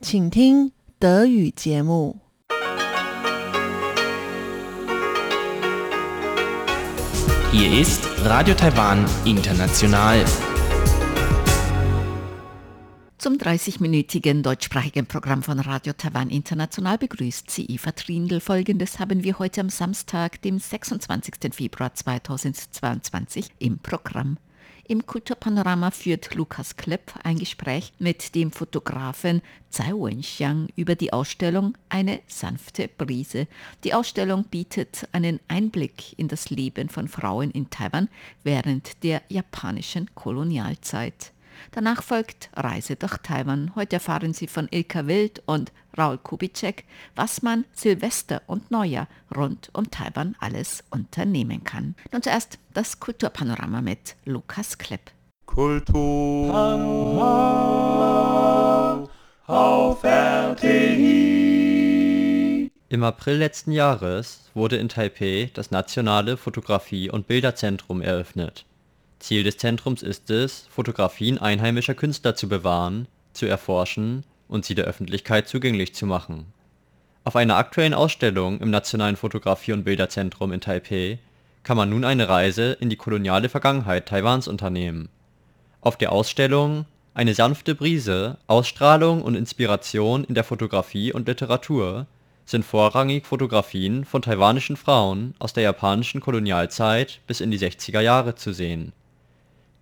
请听德语节目。Hier ist Radio Taiwan International. Zum 30-minütigen deutschsprachigen Programm von Radio Taiwan International begrüßt sie Eva Trindl. Folgendes haben wir heute am Samstag, dem 26. Februar 2022 im Programm. Im Kulturpanorama führt Lukas Klepp ein Gespräch mit dem Fotografen Tsai Wenxiang über die Ausstellung Eine sanfte Brise. Die Ausstellung bietet einen Einblick in das Leben von Frauen in Taiwan während der japanischen Kolonialzeit. Danach folgt Reise durch Taiwan. Heute erfahren Sie von Ilka Wild und Raul Kubitschek, was man Silvester und Neujahr rund um Taiwan alles unternehmen kann. Nun zuerst das Kulturpanorama mit Lukas Klepp. Kulturpanorama auf RTI. Im April letzten Jahres wurde in Taipeh das Nationale Fotografie- und Bilderzentrum eröffnet. Ziel des Zentrums ist es, Fotografien einheimischer Künstler zu bewahren, zu erforschen und sie der Öffentlichkeit zugänglich zu machen. Auf einer aktuellen Ausstellung im Nationalen Fotografie- und Bilderzentrum in Taipeh kann man nun eine Reise in die koloniale Vergangenheit Taiwans unternehmen. Auf der Ausstellung Eine sanfte Brise, Ausstrahlung und Inspiration in der Fotografie und Literatur sind vorrangig Fotografien von taiwanischen Frauen aus der japanischen Kolonialzeit bis in die 60er Jahre zu sehen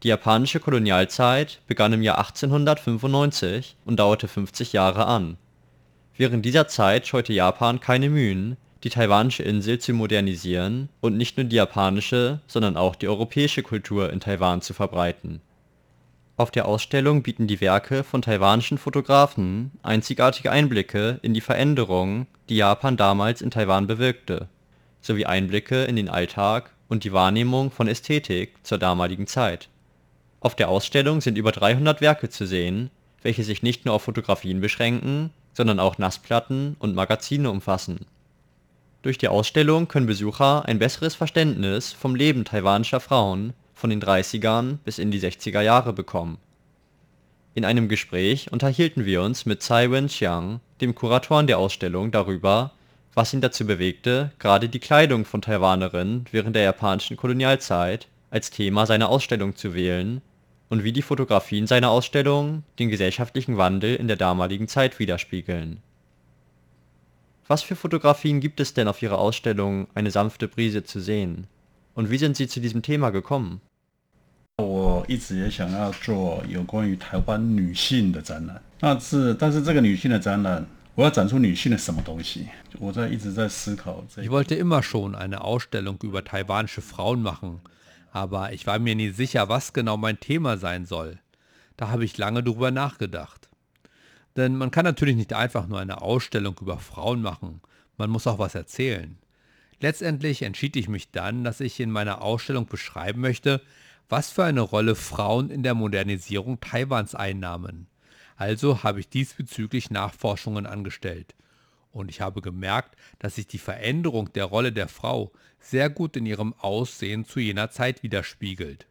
die japanische Kolonialzeit begann im Jahr 1895 und dauerte 50 Jahre an. Während dieser Zeit scheute Japan keine Mühen, die taiwanische Insel zu modernisieren und nicht nur die japanische, sondern auch die europäische Kultur in Taiwan zu verbreiten. Auf der Ausstellung bieten die Werke von taiwanischen Fotografen einzigartige Einblicke in die Veränderungen, die Japan damals in Taiwan bewirkte, sowie Einblicke in den Alltag und die Wahrnehmung von Ästhetik zur damaligen Zeit auf der Ausstellung sind über 300 Werke zu sehen, welche sich nicht nur auf Fotografien beschränken, sondern auch Nassplatten und Magazine umfassen. Durch die Ausstellung können Besucher ein besseres Verständnis vom Leben taiwanischer Frauen von den 30ern bis in die 60er Jahre bekommen. In einem Gespräch unterhielten wir uns mit Tsai Wen-chiang, dem Kuratoren der Ausstellung, darüber, was ihn dazu bewegte, gerade die Kleidung von Taiwanerinnen während der japanischen Kolonialzeit als Thema seiner Ausstellung zu wählen und wie die Fotografien seiner Ausstellung den gesellschaftlichen Wandel in der damaligen Zeit widerspiegeln. Was für Fotografien gibt es denn auf Ihrer Ausstellung Eine sanfte Brise zu sehen? Und wie sind Sie zu diesem Thema gekommen? 我一直也想要做有关于台湾女性的展览，那是但是这个女性的展览，我要展出女性的什么东西？我在一直在思考这 Ich wollte immer schon eine Ausstellung über taiwanische Frauen machen, aber ich war mir nie sicher, was genau mein Thema sein soll. Da habe ich lange drüber nachgedacht. Denn man kann natürlich nicht einfach nur eine Ausstellung über Frauen machen, man muss auch was erzählen. Letztendlich entschied ich mich dann, dass ich in meiner Ausstellung beschreiben möchte, was für eine Rolle Frauen in der Modernisierung Taiwans einnahmen. Also habe ich diesbezüglich Nachforschungen angestellt. Und ich habe gemerkt, dass sich die Veränderung der Rolle der Frau sehr gut in ihrem Aussehen zu jener Zeit widerspiegelt.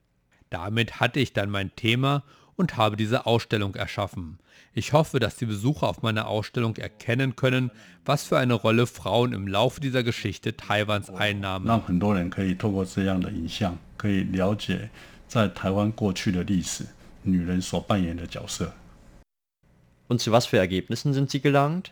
Damit hatte ich dann mein Thema und habe diese Ausstellung erschaffen. Ich hoffe, dass die Besucher auf meiner Ausstellung erkennen können, was für eine Rolle Frauen im Laufe dieser Geschichte Taiwans einnahmen. 让很多人可以透过这样的影像，可以了解在台湾过去的历史，女人所扮演的角色。 Und zu was für Ergebnissen sind Sie gelangt?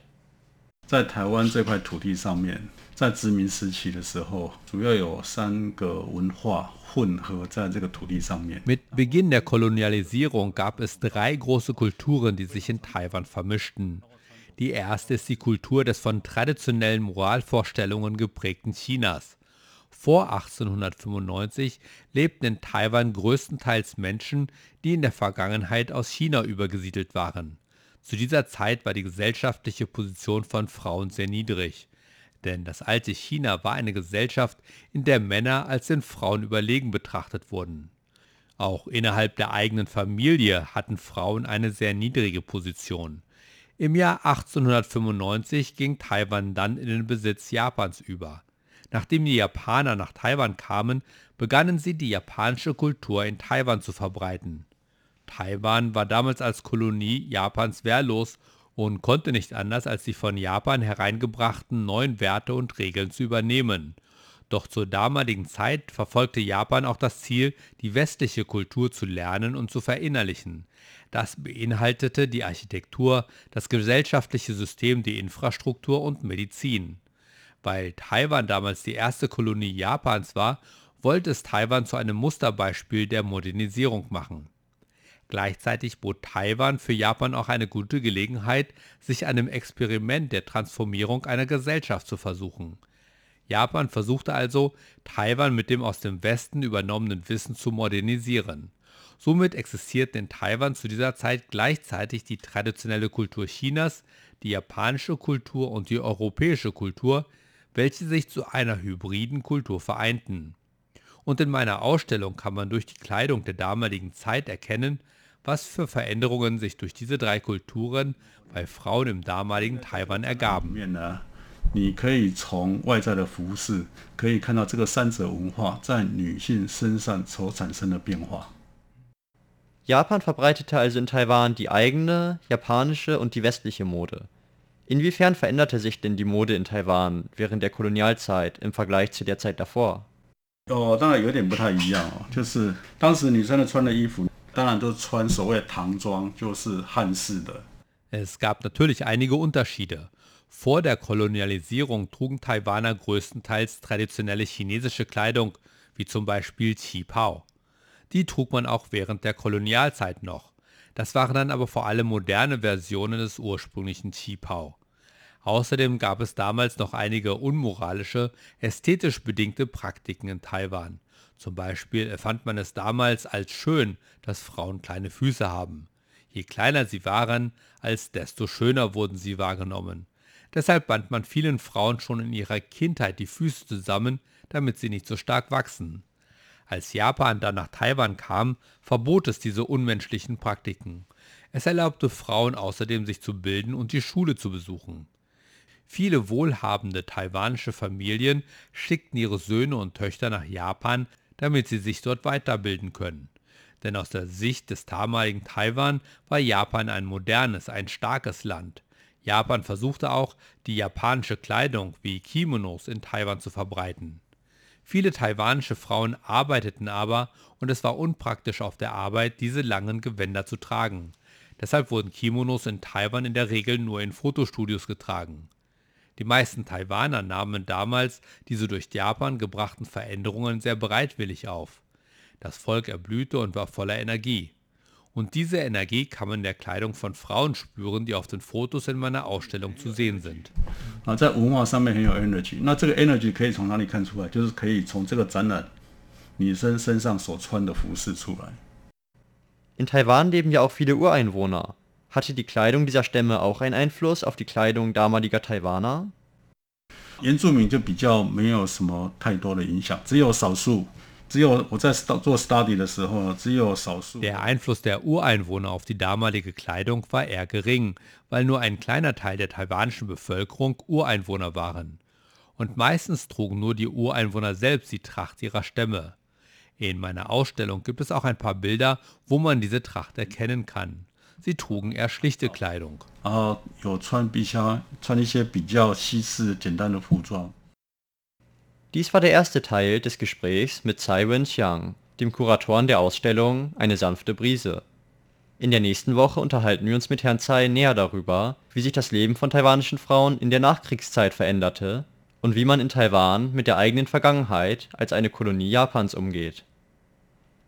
在台湾这块土地上面， 在殖民时期的时候，主要有三个文化混合在这个土地上面。 Mit Beginn der Kolonialisierung gab es drei große Kulturen, die sich in Taiwan vermischten. Die erste ist die Kultur des von traditionellen Moralvorstellungen geprägten Chinas. Vor 1895 lebten in Taiwan größtenteils Menschen, die in der Vergangenheit aus China übergesiedelt waren. Zu dieser Zeit war die gesellschaftliche Position von Frauen sehr niedrig. Denn das alte China war eine Gesellschaft, in der Männer als den Frauen überlegen betrachtet wurden. Auch innerhalb der eigenen Familie hatten Frauen eine sehr niedrige Position. Im Jahr 1895 ging Taiwan dann in den Besitz Japans über. Nachdem die Japaner nach Taiwan kamen, begannen sie die japanische Kultur in Taiwan zu verbreiten. Taiwan war damals als Kolonie Japans wehrlos und konnte nicht anders, als die von Japan hereingebrachten neuen Werte und Regeln zu übernehmen. Doch zur damaligen Zeit verfolgte Japan auch das Ziel, die westliche Kultur zu lernen und zu verinnerlichen. Das beinhaltete die Architektur, das gesellschaftliche System, die Infrastruktur und Medizin. Weil Taiwan damals die erste Kolonie Japans war, wollte es Taiwan zu einem Musterbeispiel der Modernisierung machen. Gleichzeitig bot Taiwan für Japan auch eine gute Gelegenheit, sich einem Experiment der Transformierung einer Gesellschaft zu versuchen. Japan versuchte also, Taiwan mit dem aus dem Westen übernommenen Wissen zu modernisieren. Somit existierten in Taiwan zu dieser Zeit gleichzeitig die traditionelle Kultur Chinas, die japanische Kultur und die europäische Kultur, welche sich zu einer hybriden Kultur vereinten. Und in meiner Ausstellung kann man durch die Kleidung der damaligen Zeit erkennen, was für Veränderungen sich durch diese drei Kulturen bei Frauen im damaligen Taiwan ergaben. 你可以从外在的服饰可以看到这个三者文化在女性身上所产生的变化。Japan verbreitete also in Taiwan die eigene, japanische und die westliche Mode. Inwiefern veränderte sich denn die Mode in Taiwan während der Kolonialzeit im Vergleich zu der Zeit davor? 哦，当然有点不太一样哦，就是当时女生的穿的衣服， 当然都穿所谓唐装，就是汉式的。Es gab natürlich einige Unterschiede. Vor der Kolonialisierung trugen Taiwaner größtenteils traditionelle chinesische Kleidung, wie zum Beispiel Qipao. Die trug man auch während der Kolonialzeit noch. Das waren dann aber vor allem moderne Versionen des ursprünglichen Qipao. Außerdem gab es damals noch einige unmoralische, ästhetisch bedingte Praktiken in Taiwan. Zum Beispiel empfand man es damals als schön, dass Frauen kleine Füße haben. Je kleiner sie waren, als desto schöner wurden sie wahrgenommen. Deshalb band man vielen Frauen schon in ihrer Kindheit die Füße zusammen, damit sie nicht so stark wachsen. Als Japan dann nach Taiwan kam, verbot es diese unmenschlichen Praktiken. Es erlaubte Frauen außerdem sich zu bilden und die Schule zu besuchen. Viele wohlhabende taiwanische Familien schickten ihre Söhne und Töchter nach Japan, damit sie sich dort weiterbilden können. Denn aus der Sicht des damaligen Taiwan war Japan ein modernes, ein starkes Land. Japan versuchte auch, die japanische Kleidung wie Kimonos in Taiwan zu verbreiten. Viele taiwanische Frauen arbeiteten aber und es war unpraktisch auf der Arbeit, diese langen Gewänder zu tragen. Deshalb wurden Kimonos in Taiwan in der Regel nur in Fotostudios getragen. Die meisten Taiwaner nahmen damals diese durch Japan gebrachten Veränderungen sehr bereitwillig auf. Das Volk erblühte und war voller Energie. Und diese Energie kann man in der Kleidung von Frauen spüren, die auf den Fotos in meiner Ausstellung zu sehen sind. In Taiwan leben ja auch viele Ureinwohner. Hatte die Kleidung dieser Stämme auch einen Einfluss auf die Kleidung damaliger Taiwaner? 原住民就比较没有什么太多的影响，只有少数只有我在做 study 的时候，只有少数。Der Einfluss der Ureinwohner auf die damalige Kleidung war eher gering, weil nur ein kleiner Teil der taiwanischen Bevölkerung Ureinwohner waren. Und meistens trugen nur die Ureinwohner selbst die Tracht ihrer Stämme. In meiner Ausstellung gibt es auch ein paar Bilder, wo man diese Tracht erkennen kann. sie trugen eher schlichte Kleidung. Dies war der erste Teil des Gesprächs mit Tsai Wen-Xiang, dem Kuratoren der Ausstellung Eine sanfte Brise. In der nächsten Woche unterhalten wir uns mit Herrn Tsai näher darüber, wie sich das Leben von taiwanischen Frauen in der Nachkriegszeit veränderte und wie man in Taiwan mit der eigenen Vergangenheit als eine Kolonie Japans umgeht.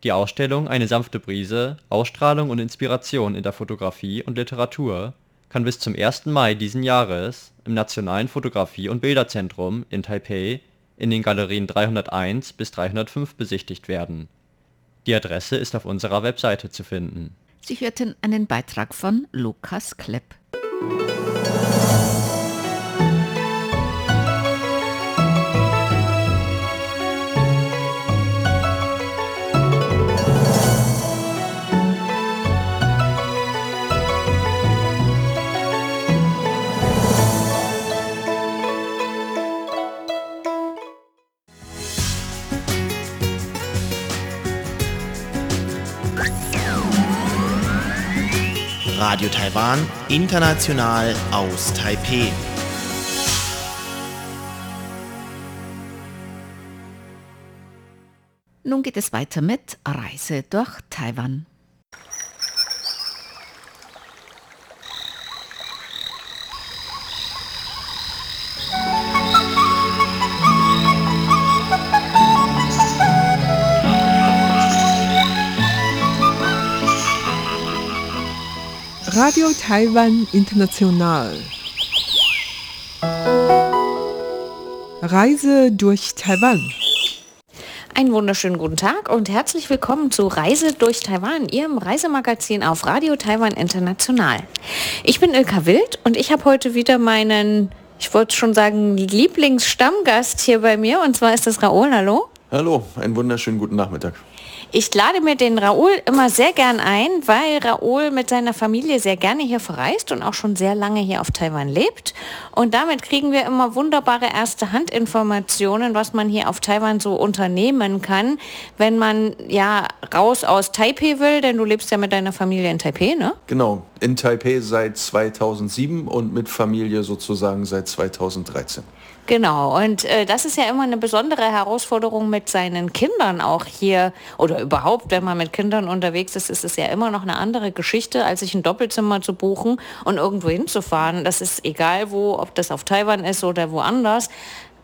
Die Ausstellung Eine sanfte Brise, Ausstrahlung und Inspiration in der Fotografie und Literatur kann bis zum 1. Mai diesen Jahres im Nationalen Fotografie- und Bilderzentrum in Taipei in den Galerien 301 bis 305 besichtigt werden. Die Adresse ist auf unserer Webseite zu finden. Sie hörten einen Beitrag von Lukas Klepp. Radio Taiwan, international aus Taipeh. Nun geht es weiter mit Reise durch Taiwan. Radio Taiwan International. Reise durch Taiwan. Einen wunderschönen guten Tag und herzlich willkommen zu Reise durch Taiwan, Ihrem Reisemagazin auf Radio Taiwan International. Ich bin Ilka Wild und ich habe heute wieder meinen, ich wollte schon sagen, Lieblingsstammgast hier bei mir und zwar ist das Raoul. Hallo. Hallo, einen wunderschönen guten Nachmittag. Ich lade mir den Raoul immer sehr gern ein, weil Raoul mit seiner Familie sehr gerne hier verreist und auch schon sehr lange hier auf Taiwan lebt. Und damit kriegen wir immer wunderbare erste Handinformationen, was man hier auf Taiwan so unternehmen kann, wenn man ja raus aus Taipei will, denn du lebst ja mit deiner Familie in Taipei, ne? Genau, in Taipei seit 2007 und mit Familie sozusagen seit 2013. Genau, und äh, das ist ja immer eine besondere Herausforderung mit seinen Kindern auch hier oder überhaupt, wenn man mit Kindern unterwegs ist, ist es ja immer noch eine andere Geschichte, als sich ein Doppelzimmer zu buchen und irgendwo hinzufahren. Das ist egal wo, ob das auf Taiwan ist oder woanders,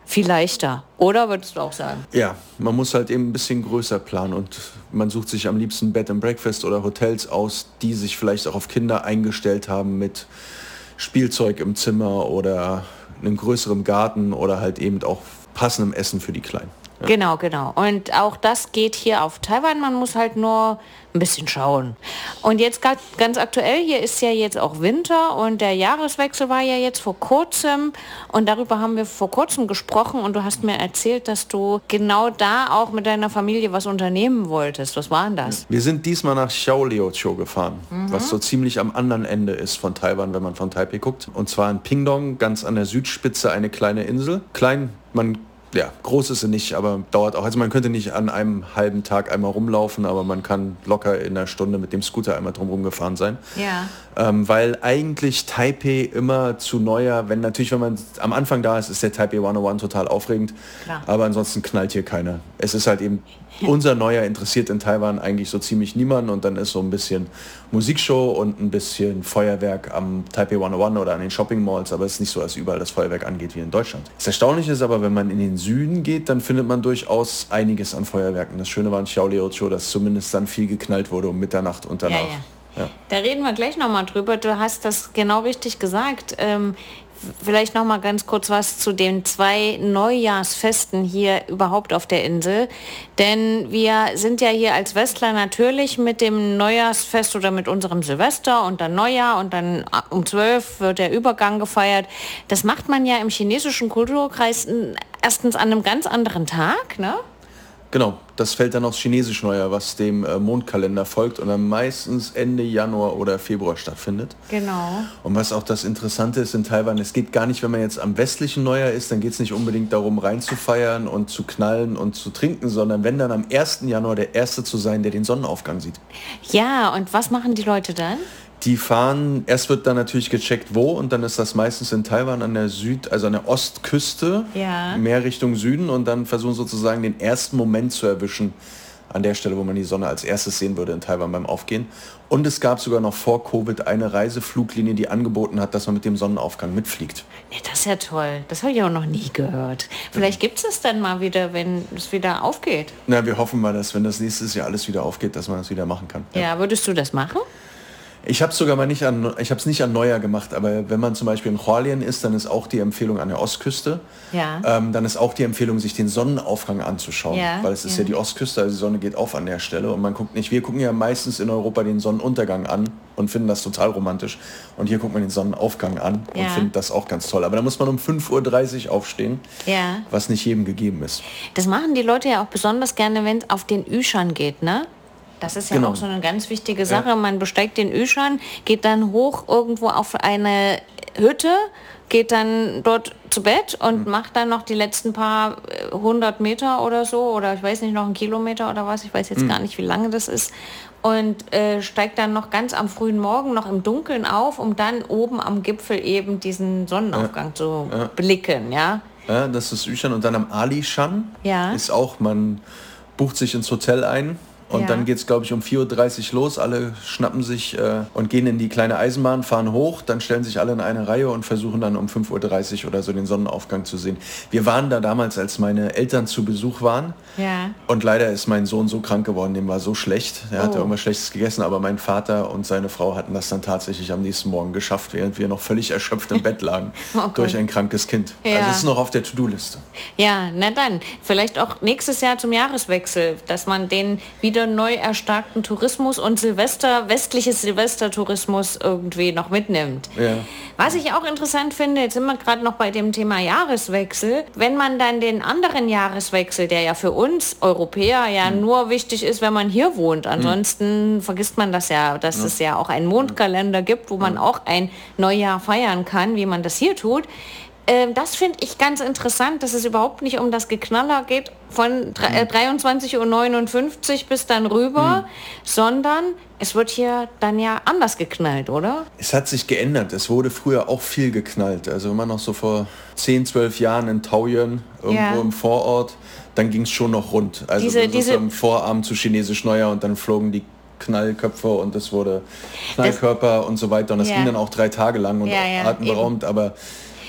viel leichter. Oder würdest du auch sagen? Ja, man muss halt eben ein bisschen größer planen und man sucht sich am liebsten Bed and Breakfast oder Hotels aus, die sich vielleicht auch auf Kinder eingestellt haben mit Spielzeug im Zimmer oder einem größeren Garten oder halt eben auch passendem Essen für die Kleinen. Ja. Genau, genau. Und auch das geht hier auf Taiwan. Man muss halt nur ein bisschen schauen. Und jetzt ganz aktuell, hier ist ja jetzt auch Winter und der Jahreswechsel war ja jetzt vor kurzem und darüber haben wir vor kurzem gesprochen und du hast mir erzählt, dass du genau da auch mit deiner Familie was unternehmen wolltest. Was war denn das? Wir sind diesmal nach Xiaoliuqiu gefahren, mhm. was so ziemlich am anderen Ende ist von Taiwan, wenn man von Taipei guckt. Und zwar in Pingdong, ganz an der Südspitze eine kleine Insel. Klein, man ja, groß ist sie nicht, aber dauert auch. Also man könnte nicht an einem halben Tag einmal rumlaufen, aber man kann locker in einer Stunde mit dem Scooter einmal drumherum gefahren sein. Ja. Ähm, weil eigentlich Taipei immer zu neuer, wenn natürlich, wenn man am Anfang da ist, ist der Taipei 101 total aufregend. Klar. Aber ansonsten knallt hier keiner. Es ist halt eben unser Neuer interessiert in Taiwan eigentlich so ziemlich niemanden und dann ist so ein bisschen Musikshow und ein bisschen Feuerwerk am Taipei 101 oder an den Shopping Malls, aber es ist nicht so, dass überall das Feuerwerk angeht wie in Deutschland. Das Erstaunliche ist aber, wenn man in den Süden geht, dann findet man durchaus einiges an Feuerwerken. Das Schöne war in Xiaoliuqiu, dass zumindest dann viel geknallt wurde um Mitternacht und danach. Ja, ja. Ja. Da reden wir gleich nochmal drüber. Du hast das genau richtig gesagt. Ähm, vielleicht noch mal ganz kurz was zu den zwei Neujahrsfesten hier überhaupt auf der Insel. Denn wir sind ja hier als Westler natürlich mit dem Neujahrsfest oder mit unserem Silvester und dann Neujahr und dann um 12 wird der Übergang gefeiert. Das macht man ja im chinesischen Kulturkreis erstens an einem ganz anderen Tag, ne? Genau, das fällt dann aufs Chinesisch Neujahr, was dem äh, Mondkalender folgt und dann meistens Ende Januar oder Februar stattfindet. Genau. Und was auch das Interessante ist in Taiwan, es geht gar nicht, wenn man jetzt am westlichen Neujahr ist, dann geht es nicht unbedingt darum, reinzufeiern und zu knallen und zu trinken, sondern wenn dann am 1. Januar der Erste zu sein, der den Sonnenaufgang sieht. Ja, und was machen die Leute dann? Die fahren, erst wird dann natürlich gecheckt, wo, und dann ist das meistens in Taiwan an der Süd, also an der Ostküste, ja. mehr Richtung Süden, und dann versuchen sozusagen den ersten Moment zu erwischen, an der Stelle, wo man die Sonne als erstes sehen würde in Taiwan beim Aufgehen. Und es gab sogar noch vor Covid eine Reisefluglinie, die angeboten hat, dass man mit dem Sonnenaufgang mitfliegt. Ja, das ist ja toll. Das habe ich auch noch nie gehört. Vielleicht gibt es es dann mal wieder, wenn es wieder aufgeht. Na, wir hoffen mal, dass wenn das nächstes Jahr alles wieder aufgeht, dass man das wieder machen kann. Ja, ja würdest du das machen? Ich habe sogar mal nicht an, ich habe es nicht an Neujahr gemacht, aber wenn man zum Beispiel in Hualien ist, dann ist auch die Empfehlung an der Ostküste. Ja. Ähm, dann ist auch die Empfehlung, sich den Sonnenaufgang anzuschauen, ja, weil es ist ja. ja die Ostküste, also die Sonne geht auf an der Stelle und man guckt nicht. Wir gucken ja meistens in Europa den Sonnenuntergang an und finden das total romantisch. Und hier guckt man den Sonnenaufgang an und findet das auch ganz toll. Aber da muss man um 5.30 Uhr aufstehen, was nicht jedem gegeben ist. Das machen die Leute ja auch besonders gerne, wenn es auf den Üschern geht, ne? Das ist ja genau. auch so eine ganz wichtige Sache. Ja. Man besteigt den Öschan, geht dann hoch irgendwo auf eine Hütte, geht dann dort zu Bett und mhm. macht dann noch die letzten paar äh, hundert Meter oder so oder ich weiß nicht noch einen Kilometer oder was ich weiß jetzt mhm. gar nicht wie lange das ist und äh, steigt dann noch ganz am frühen Morgen noch im Dunkeln auf um dann oben am Gipfel eben diesen Sonnenaufgang ja. zu ja. blicken ja ja das ist Üchan und dann am Ali Shan ja. ist auch man bucht sich ins Hotel ein und ja. dann geht es, glaube ich, um 4.30 Uhr los. Alle schnappen sich äh, und gehen in die kleine Eisenbahn, fahren hoch, dann stellen sich alle in eine Reihe und versuchen dann um 5.30 Uhr oder so den Sonnenaufgang zu sehen. Wir waren da damals, als meine Eltern zu Besuch waren. Ja. Und leider ist mein Sohn so krank geworden, dem war so schlecht. Er oh. hatte irgendwas Schlechtes gegessen, aber mein Vater und seine Frau hatten das dann tatsächlich am nächsten Morgen geschafft, während wir noch völlig erschöpft im Bett lagen oh durch ein krankes Kind. Ja. Also es ist noch auf der To-Do-Liste. Ja, na dann. Vielleicht auch nächstes Jahr zum Jahreswechsel, dass man den wieder wieder neu erstarkten Tourismus und Silvester, westliches Silvestertourismus irgendwie noch mitnimmt. Ja. Was ich auch interessant finde, jetzt sind wir gerade noch bei dem Thema Jahreswechsel, wenn man dann den anderen Jahreswechsel, der ja für uns Europäer ja mhm. nur wichtig ist, wenn man hier wohnt. Ansonsten mhm. vergisst man das ja, dass ja. es ja auch einen Mondkalender gibt, wo man auch ein Neujahr feiern kann, wie man das hier tut. Ähm, das finde ich ganz interessant, dass es überhaupt nicht um das Geknaller geht von äh, 23.59 Uhr bis dann rüber, mhm. sondern es wird hier dann ja anders geknallt, oder? Es hat sich geändert. Es wurde früher auch viel geknallt. Also man noch so vor 10, 12 Jahren in Taoyuan, irgendwo ja. im Vorort, dann ging es schon noch rund. Also diese, diese am Vorabend zu Chinesisch Neujahr und dann flogen die Knallköpfe und es wurde Knallkörper das, und so weiter. Und das ja. ging dann auch drei Tage lang und ja, ja, atemberaubend, aber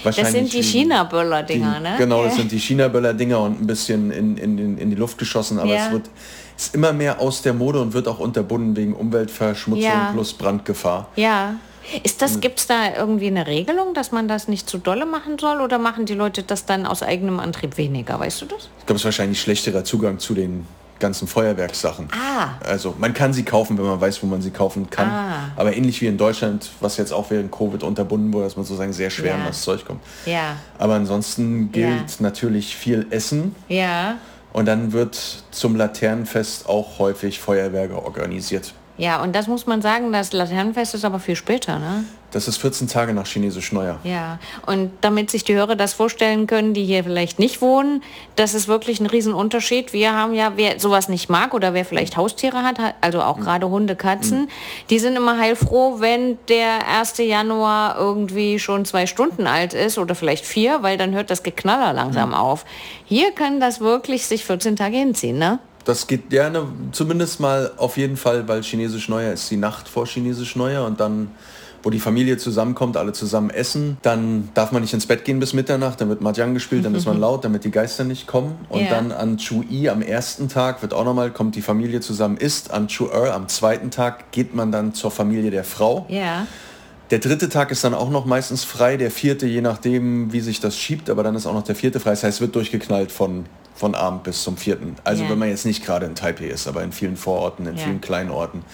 das sind die China-Böller-Dinger, ne? Genau, das sind die China-Böller-Dinger und ein bisschen in, in, in die Luft geschossen, aber ja. es wird ist immer mehr aus der Mode und wird auch unterbunden wegen Umweltverschmutzung ja. plus Brandgefahr. Ja. Ist das, gibt es da irgendwie eine Regelung, dass man das nicht zu dolle machen soll oder machen die Leute das dann aus eigenem Antrieb weniger? Weißt du das? Ich glaube, es ist wahrscheinlich schlechterer Zugang zu den ganzen Feuerwerkssachen. Ah. Also man kann sie kaufen, wenn man weiß, wo man sie kaufen kann. Ah. Aber ähnlich wie in Deutschland, was jetzt auch während Covid unterbunden wurde, dass man sozusagen sehr schwer ja. an das Zeug kommt. Ja. Aber ansonsten gilt ja. natürlich viel Essen. Ja. Und dann wird zum Laternenfest auch häufig Feuerwerke organisiert. Ja, und das muss man sagen, das Laternenfest ist aber viel später, ne? Das ist 14 Tage nach Chinesisch Neujahr. Ja, und damit sich die Hörer das vorstellen können, die hier vielleicht nicht wohnen, das ist wirklich ein Riesenunterschied. Wir haben ja, wer sowas nicht mag oder wer vielleicht Haustiere hat, also auch mhm. gerade Hunde, Katzen, mhm. die sind immer heilfroh, wenn der 1. Januar irgendwie schon zwei Stunden alt ist oder vielleicht vier, weil dann hört das Geknaller langsam mhm. auf. Hier kann das wirklich sich 14 Tage hinziehen, ne? Das geht gerne, zumindest mal auf jeden Fall, weil Chinesisch Neujahr ist die Nacht vor Chinesisch Neujahr und dann, wo die Familie zusammenkommt, alle zusammen essen, dann darf man nicht ins Bett gehen bis Mitternacht, dann wird Mahjong gespielt, dann ist man laut, damit die Geister nicht kommen. Und yeah. dann an Chu-I am ersten Tag wird auch nochmal, kommt die Familie zusammen, isst. An Chu-Er am zweiten Tag geht man dann zur Familie der Frau. Yeah. Der dritte Tag ist dann auch noch meistens frei, der vierte, je nachdem, wie sich das schiebt, aber dann ist auch noch der vierte frei. Das heißt, es wird durchgeknallt von von Abend bis zum vierten. Also ja. wenn man jetzt nicht gerade in Taipei ist, aber in vielen Vororten, in ja. vielen kleinen Orten,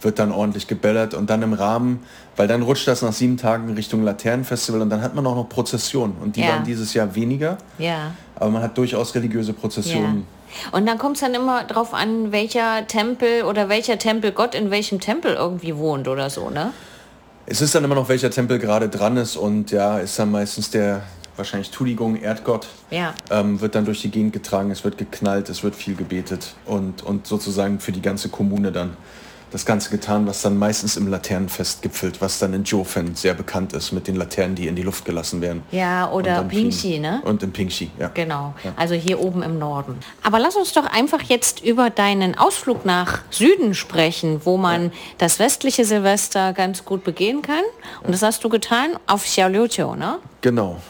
wird dann ordentlich gebellert und dann im Rahmen, weil dann rutscht das nach sieben Tagen Richtung Laternenfestival und dann hat man auch noch Prozessionen und die ja. waren dieses Jahr weniger. Ja. Aber man hat durchaus religiöse Prozessionen. Und dann kommt es dann immer darauf an, welcher Tempel oder welcher Tempelgott in welchem Tempel irgendwie wohnt oder so, ne? Es ist dann immer noch, welcher Tempel gerade dran ist und ja, ist dann meistens der, wahrscheinlich Tudigung, Erdgott, ja. ähm, wird dann durch die Gegend getragen, es wird geknallt, es wird viel gebetet und, und sozusagen für die ganze Kommune dann das Ganze getan, was dann meistens im Laternenfest gipfelt, was dann in Jofen sehr bekannt ist mit den Laternen, die in die Luft gelassen werden. Ja, oder Pingxi, ne? Und in Pingxi, ja. Genau, ja. also hier oben im Norden. Aber lass uns doch einfach jetzt über deinen Ausflug nach Süden sprechen, wo man ja. das westliche Silvester ganz gut begehen kann. Und das hast du getan auf Xiaoliuqiu, ne? Genau.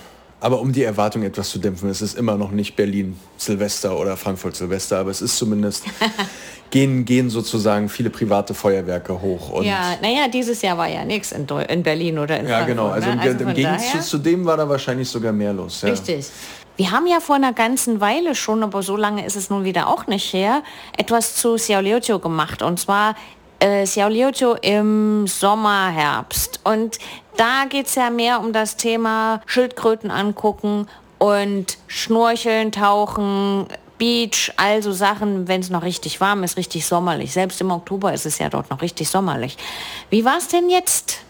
Aber um die Erwartung etwas zu dämpfen, es ist immer noch nicht Berlin Silvester oder Frankfurt Silvester, aber es ist zumindest, gehen, gehen sozusagen viele private Feuerwerke hoch. Und ja, naja, dieses Jahr war ja nichts in, in, Berlin oder in ja, Frankfurt. Ja, genau. Also, ne? also im, Gegensatz zu dem war da wahrscheinlich sogar mehr los. Ja. Richtig. Wir haben ja vor einer ganzen Weile schon, aber so lange ist es nun wieder auch nicht her, etwas zu Xiaoliuqiu gemacht. Und zwar äh, Xiaoliuqiu im Sommer, Herbst. Und da geht es ja mehr um das Thema Schildkröten angucken und Schnorcheln, Tauchen, Beach, also Sachen, wenn es noch richtig warm ist, richtig sommerlich. Selbst im Oktober ist es ja dort noch richtig sommerlich. Wie war es denn jetzt?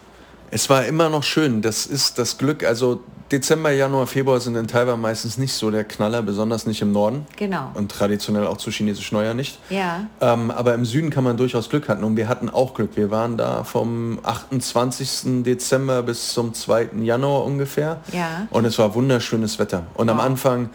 Es war immer noch schön. Das ist das Glück. Also Dezember, Januar, Februar sind in Taiwan meistens nicht so der Knaller, besonders nicht im Norden. Genau. Und traditionell auch zu chinesisch Neujahr nicht. Ja. Ähm, aber im Süden kann man durchaus Glück hatten. Und wir hatten auch Glück. Wir waren da vom 28. Dezember bis zum 2. Januar ungefähr. Ja. Und es war wunderschönes Wetter. Und am Anfang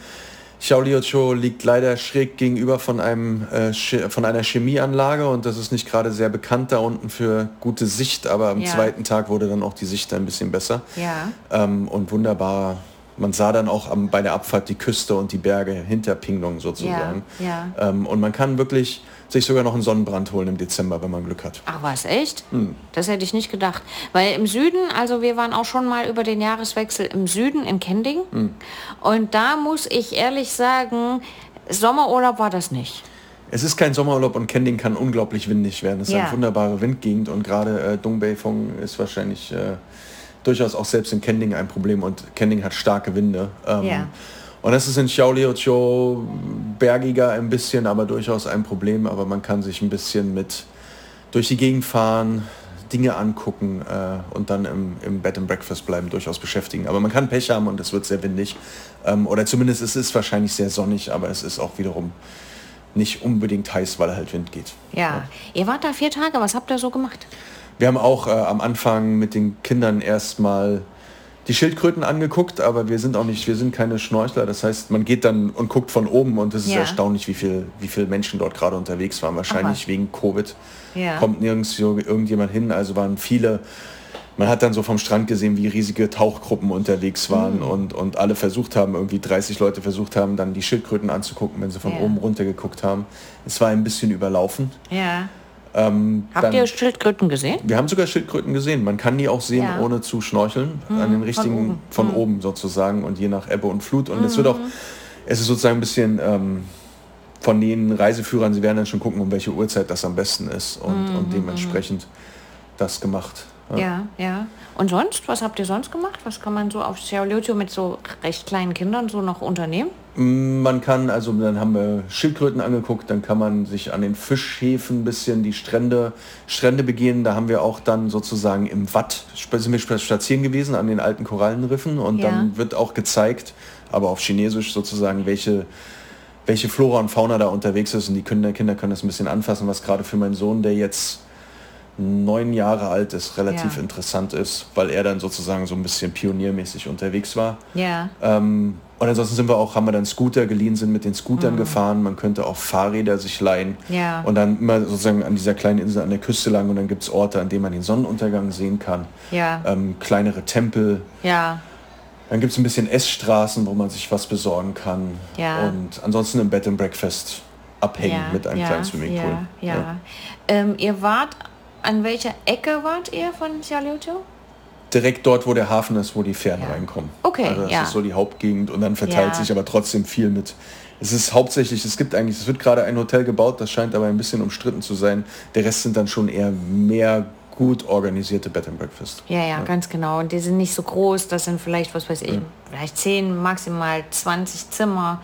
Xiaoliuqiu liegt leider schräg gegenüber von, einem, äh, von einer Chemieanlage und das ist nicht gerade sehr bekannt da unten für gute Sicht, aber am Ja. zweiten Tag wurde dann auch die Sicht ein bisschen besser. Ja. Ähm, und wunderbar, man sah dann auch am, bei der Abfahrt die Küste und die Berge hinter Pinglong sozusagen. Ja, Ähm, und man kann wirklich sich sogar noch einen Sonnenbrand holen im Dezember, wenn man Glück hat. Ach was, echt? Hm. Das hätte ich nicht gedacht. Weil im Süden, also wir waren auch schon mal über den Jahreswechsel im Süden in Kending. Hm. Und da muss ich ehrlich sagen, Sommerurlaub war das nicht. Es ist kein Sommerurlaub und Kending kann unglaublich windig werden. Es ist Ja. eine wunderbare Windgegend und gerade äh, Dongbei-Fong ist wahrscheinlich äh, durchaus auch selbst in Kending ein Problem und Kending hat starke Winde. Ähm, Ja. Und das ist in Xiaoliuqiu bergiger ein bisschen, aber durchaus ein Problem. Aber man kann sich ein bisschen mit durch die Gegend fahren, Dinge angucken äh, und dann im, im Bed and Breakfast bleiben, durchaus beschäftigen. Aber man kann Pech haben und es wird sehr windig. Ähm, oder zumindest es ist wahrscheinlich sehr sonnig, aber es ist auch wiederum nicht unbedingt heiß, weil halt Wind geht. Ja. Ihr wart da vier Tage, was habt ihr so gemacht? Wir haben auch äh, am Anfang mit den Kindern erstmal die Schildkröten angeguckt, aber wir sind auch nicht, wir sind keine Schnorchler. Das heißt, man geht dann und guckt von oben und es ist Ja. erstaunlich, wie viel, wie viele Menschen dort gerade unterwegs waren. Wahrscheinlich was. wegen Covid Ja. kommt nirgends irgendjemand hin. Also waren viele. Man hat dann so vom Strand gesehen, wie riesige Tauchgruppen unterwegs waren Mhm. und, und alle versucht haben, irgendwie 30 Leute versucht haben, dann die Schildkröten anzugucken, wenn sie von Ja. oben runter geguckt haben. Es war ein bisschen überlaufen. Ja. Ähm, Habt dann- ihr Schildkröten gesehen? wir haben sogar Schildkröten gesehen. Man kann die auch sehen, Ja. Mhm. ohne zu schnorcheln, an den richtigen, von oben, sozusagen und je nach Ebbe und Flut. Und es wird Mhm. auch, es ist sozusagen ein bisschen ähm, von den Reiseführern, sie werden dann schon gucken, um welche Uhrzeit das am besten ist und, und dementsprechend das gemacht. Mhm, Ja, ja. Und sonst, was habt ihr sonst gemacht? Was kann man so auf Xiaoliuqiu mit so recht kleinen Kindern so noch unternehmen? Man kann, also dann haben wir Schildkröten angeguckt, dann kann man sich an den Fischhäfen ein bisschen die Strände, Strände begehen. Da haben wir auch dann sozusagen im Watt, sind wir sp- spazieren gewesen an den alten Korallenriffen und Ja. dann wird auch gezeigt, aber auf Chinesisch sozusagen, welche, welche Flora und Fauna da unterwegs ist. Und die Kinder, Kinder können das ein bisschen anfassen, was gerade für meinen Sohn, der jetzt neun Jahre alt ist, relativ Ja. interessant ist, weil er dann sozusagen so ein bisschen pioniermäßig unterwegs war. Ja. Ähm, und ansonsten sind wir auch, haben wir dann Scooter geliehen, sind mit den Scootern Mhm. gefahren. Man könnte auch Fahrräder sich leihen. Ja. Und dann immer sozusagen an dieser kleinen Insel an der Küste lang und dann gibt es Orte, an denen man den Sonnenuntergang sehen kann. Ja. Ähm, kleinere Tempel. Ja. Dann gibt es ein bisschen Essstraßen, wo man sich was besorgen kann. Ja. Und ansonsten im Bed and Breakfast abhängen mit einem kleinen Swimmingpool. Ja, ja. Ähm, ihr wart, an welcher Ecke wart ihr von Xiaoliuqiu? Direkt dort, wo der Hafen ist, wo die Fähren Ja. reinkommen. Okay, also das ja. ist so die Hauptgegend und dann verteilt Ja. sich aber trotzdem viel mit. Es ist hauptsächlich, es gibt eigentlich, es wird gerade ein Hotel gebaut, das scheint aber ein bisschen umstritten zu sein. Der Rest sind dann schon eher mehr gut organisierte Bed and Breakfast. Ja, ja, ganz genau. Und die sind nicht so groß, das sind vielleicht, was weiß ich, vielleicht 10, maximal 20 Zimmer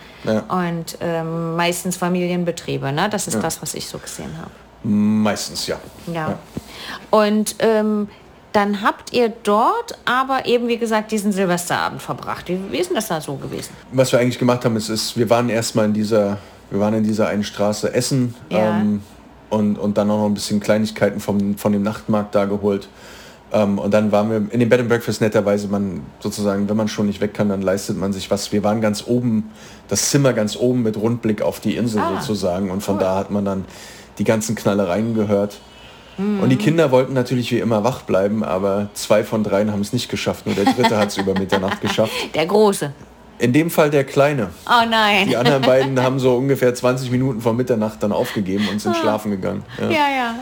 und ähm, meistens Familienbetriebe. Ne? Das ist das, was ich so gesehen habe. Meistens ja. Ja. Und ähm, dann habt ihr dort aber eben, wie gesagt, diesen Silvesterabend verbracht. Wie, wie ist denn das da so gewesen? Was wir eigentlich gemacht haben, ist, ist wir waren erstmal in dieser, wir waren in dieser einen Straße essen Ja. ähm, und, und dann auch noch ein bisschen Kleinigkeiten vom, von dem Nachtmarkt da geholt. Ähm, und dann waren wir in dem Bed and Breakfast netterweise, man sozusagen, wenn man schon nicht weg kann, dann leistet man sich was. Wir waren ganz oben, das Zimmer ganz oben mit Rundblick auf die Insel Ah, sozusagen und von da hat man dann die ganzen Knallereien gehört. Und Mhm. die Kinder wollten natürlich wie immer wach bleiben, aber zwei von dreien haben es nicht geschafft. Nur der dritte hat es über Mitternacht geschafft. Der Große. In dem Fall der Kleine. Oh nein. Die anderen beiden haben so ungefähr 20 Minuten vor Mitternacht dann aufgegeben und sind schlafen gegangen. Ja. Ah. Ja, ja.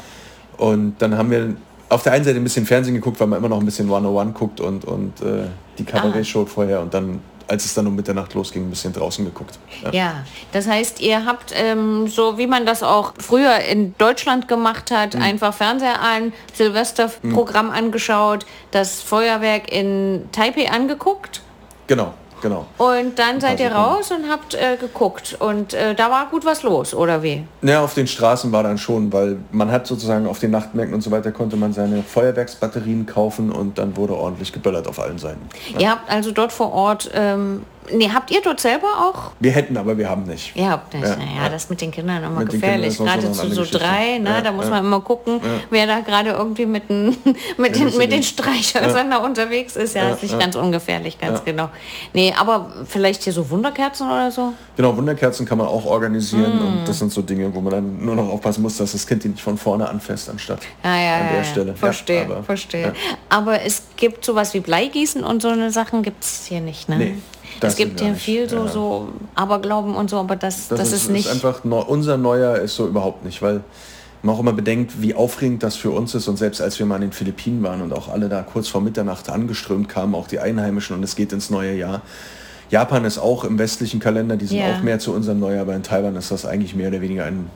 Und dann haben wir auf der einen Seite ein bisschen Fernsehen geguckt, weil man immer noch ein bisschen 101 guckt und, und äh, die Kabarett-Show vorher und dann, als es dann um Mitternacht losging, ein bisschen draußen geguckt. Ja. Ja, das heißt, ihr habt ähm, so, wie man das auch früher in Deutschland gemacht hat, Mhm. einfach Fernseher an, Silvesterprogramm angeschaut, das Feuerwerk in Taipei angeguckt. Genau. Genau. Und dann seid ihr raus und habt äh, geguckt. Und äh, da war gut was los, oder wie? Ja, auf den Straßen war dann schon, weil man hat sozusagen auf den Nachtmärkten und so weiter konnte man seine Feuerwerksbatterien kaufen und dann wurde ordentlich geböllert auf allen Seiten. Ihr habt also dort vor Ort, ähm, nee, habt ihr dort selber auch? Wir hätten, aber wir haben nicht. Ihr habt nicht. Ja, naja, ja. das mit den Kindern immer Mit gefährlich. Gerade zu so drei, ne? Ja, da muss ja. man immer gucken, wer da gerade irgendwie mit den, mit den, mit den. Streichhölzern da unterwegs ist. Ja, ist nicht ganz ungefährlich, ganz genau. Nee, aber vielleicht hier so Wunderkerzen oder so? Genau, Wunderkerzen kann man auch organisieren Mm. und das sind so Dinge, wo man dann nur noch aufpassen muss, dass das Kind die nicht von vorne anfasst, anstatt Ja, ja, an der. Stelle. Verstehe, aber- verstehe. Aber es gibt sowas wie Bleigießen und so eine Sachen gibt es hier nicht, ne? Nee, das es gibt nicht, viel so, ja. so Aberglauben und so, aber das, das, ist, nicht. einfach neu, unser Neuer ist so überhaupt nicht, weil man auch immer bedenkt, wie aufregend das für uns ist und selbst als wir mal in den Philippinen waren und auch alle da kurz vor Mitternacht angeströmt kamen, auch die Einheimischen und es geht ins neue Jahr. Japan ist auch im westlichen Kalender, die sind Ja. auch mehr zu unserem Neujahr, aber in Taiwan ist das eigentlich mehr oder weniger ein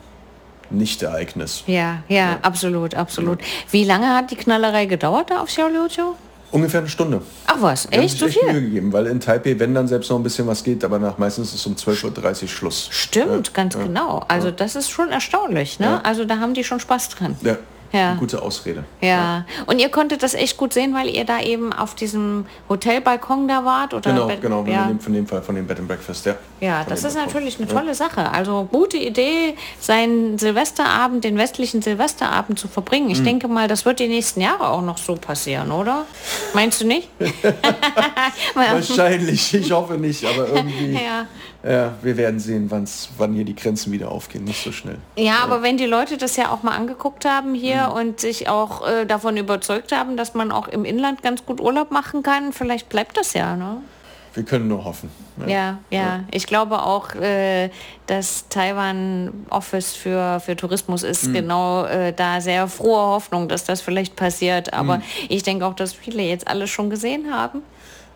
Nicht-Ereignis. ja, ja, absolut, absolut. Wie lange hat die Knallerei gedauert da auf Xiaoliuqiu? Ungefähr eine Stunde. Ach was, echt sich so echt Mühe viel? gegeben, weil in Taipei, wenn dann selbst noch ein bisschen was geht, aber nach meistens ist es um 12.30 Uhr Schluss. Stimmt, ganz genau. Also das ist schon erstaunlich, ne? Ja. Also da haben die schon Spaß dran. Ja, Ja. eine gute Ausrede. Ja. Und ihr konntet das echt gut sehen, weil ihr da eben auf diesem Hotelbalkon da wart? Oder Genau, Bed- genau, ja. von, dem, Fall von dem Bed and Breakfast, ja. Ja, das ist Balkon. natürlich eine Ja. tolle Sache. Also gute Idee, seinen Silvesterabend, den westlichen Silvesterabend zu verbringen. Mhm. Ich denke mal, das wird die nächsten Jahre auch noch so passieren, oder? Meinst du nicht? Wahrscheinlich, ich hoffe nicht, aber irgendwie, ja. ja, wir werden sehen, wann's, wann hier die Grenzen wieder aufgehen, nicht so schnell. ja, aber wenn die Leute das ja auch mal angeguckt haben hier Mhm. und sich auch äh, davon überzeugt haben, dass man auch im Inland ganz gut Urlaub machen kann, vielleicht bleibt das ja, ne? Wir können nur hoffen. Ja, ja. Ich glaube auch, äh, dass Taiwan Office für, für Tourismus Mhm. ist genau äh, da sehr frohe Hoffnung, dass das vielleicht passiert. Aber Mhm. ich denke auch, dass viele jetzt alles schon gesehen haben.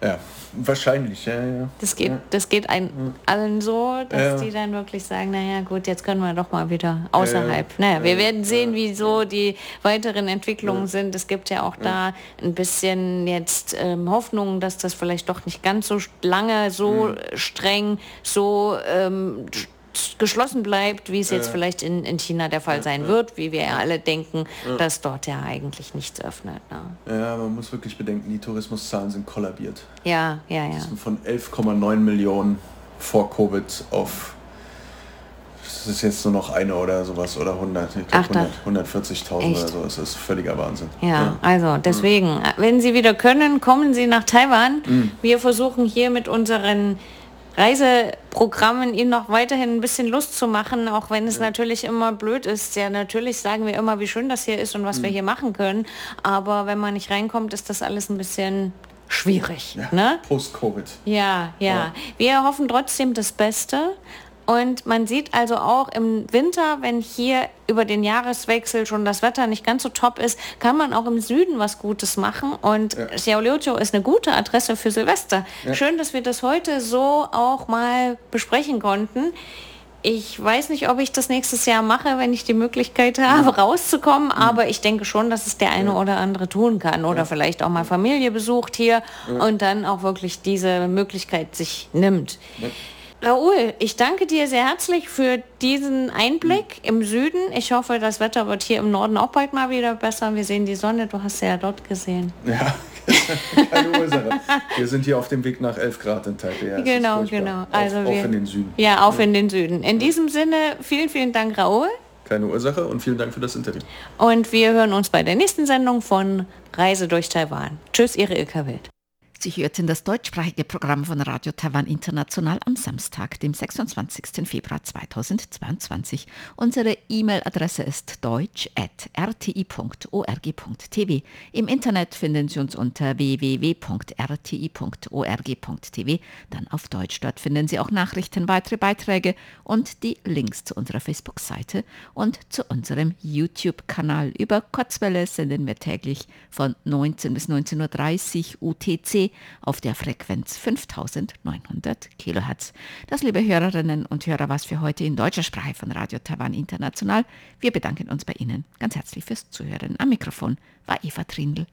Ja, wahrscheinlich, ja, ja. Das geht, das geht ein, allen so, dass Ja. die dann wirklich sagen, naja gut, jetzt können wir doch mal wieder außerhalb. Ja, ja. Naja, wir Ja, werden sehen, wie so die weiteren Entwicklungen sind. Es gibt ja auch da ein bisschen jetzt ähm, Hoffnung, dass das vielleicht doch nicht ganz so lange, so streng, so ähm, geschlossen bleibt, wie es jetzt vielleicht in, in China der Fall sein wird, wie wir ja alle denken, dass dort ja eigentlich nichts öffnet. Ne? Ja, man muss wirklich bedenken, die Tourismuszahlen sind kollabiert. Ja, ja, ja. Von 11,9 Millionen vor Covid auf, das ist jetzt nur noch eine oder sowas, oder 100, ich Ach, glaub da- 100 140.000 Echt? oder so, das ist völliger Wahnsinn. Ja, also deswegen, äh, wenn Sie wieder können, kommen Sie nach Taiwan. Wir versuchen hier mit unseren Reiseprogrammen Ihnen noch weiterhin ein bisschen Lust zu machen, auch wenn es natürlich immer blöd ist. Ja, natürlich sagen wir immer, wie schön das hier ist und was wir hier machen können. Aber wenn man nicht reinkommt, ist das alles ein bisschen schwierig. Ne? Post-Covid. Ja, ja. Wir hoffen trotzdem das Beste. Und man sieht also auch im Winter, wenn hier über den Jahreswechsel schon das Wetter nicht ganz so top ist, kann man auch im Süden was Gutes machen. Und ja. Xiaoliuqiu ist eine gute Adresse für Silvester. Ja. Schön, dass wir das heute so auch mal besprechen konnten. Ich weiß nicht, ob ich das nächstes Jahr mache, wenn ich die Möglichkeit habe, rauszukommen, aber ich denke schon, dass es der eine oder andere tun kann oder vielleicht auch mal Familie besucht hier und dann auch wirklich diese Möglichkeit sich nimmt. Raoul, ich danke dir sehr herzlich für diesen Einblick im Süden. Ich hoffe, das Wetter wird hier im Norden auch bald mal wieder besser. Wir sehen die Sonne, du hast sie ja dort gesehen. Ja, keine Ursache. Wir sind hier auf dem Weg nach 11 Grad in Taipei. Ja, genau, genau. Also auf, wir, auf in den Süden. Ja, auf in den Süden. In diesem Sinne, vielen, vielen Dank, Raoul. Keine Ursache und vielen Dank für das Interview. Und wir hören uns bei der nächsten Sendung von Reise durch Taiwan. Tschüss, Ihre Ilka Wild. Sie hörten das deutschsprachige Programm von Radio Taiwan International am Samstag, dem 26. Februar 2022. Unsere E-Mail-Adresse ist deutsch.rti.org.tv. Im Internet finden Sie uns unter www.rti.org.tv, dann auf Deutsch. Dort finden Sie auch Nachrichten, weitere Beiträge und die Links zu unserer Facebook-Seite und zu unserem YouTube-Kanal. Über Kurzwelle senden wir täglich von 19 bis 19.30 Uhr UTC auf der Frequenz 5900 Kilohertz. Das, liebe Hörerinnen und Hörer, was für heute in deutscher Sprache von Radio Taiwan International. Wir bedanken uns bei Ihnen ganz herzlich fürs Zuhören. Am Mikrofon war Eva Trindl.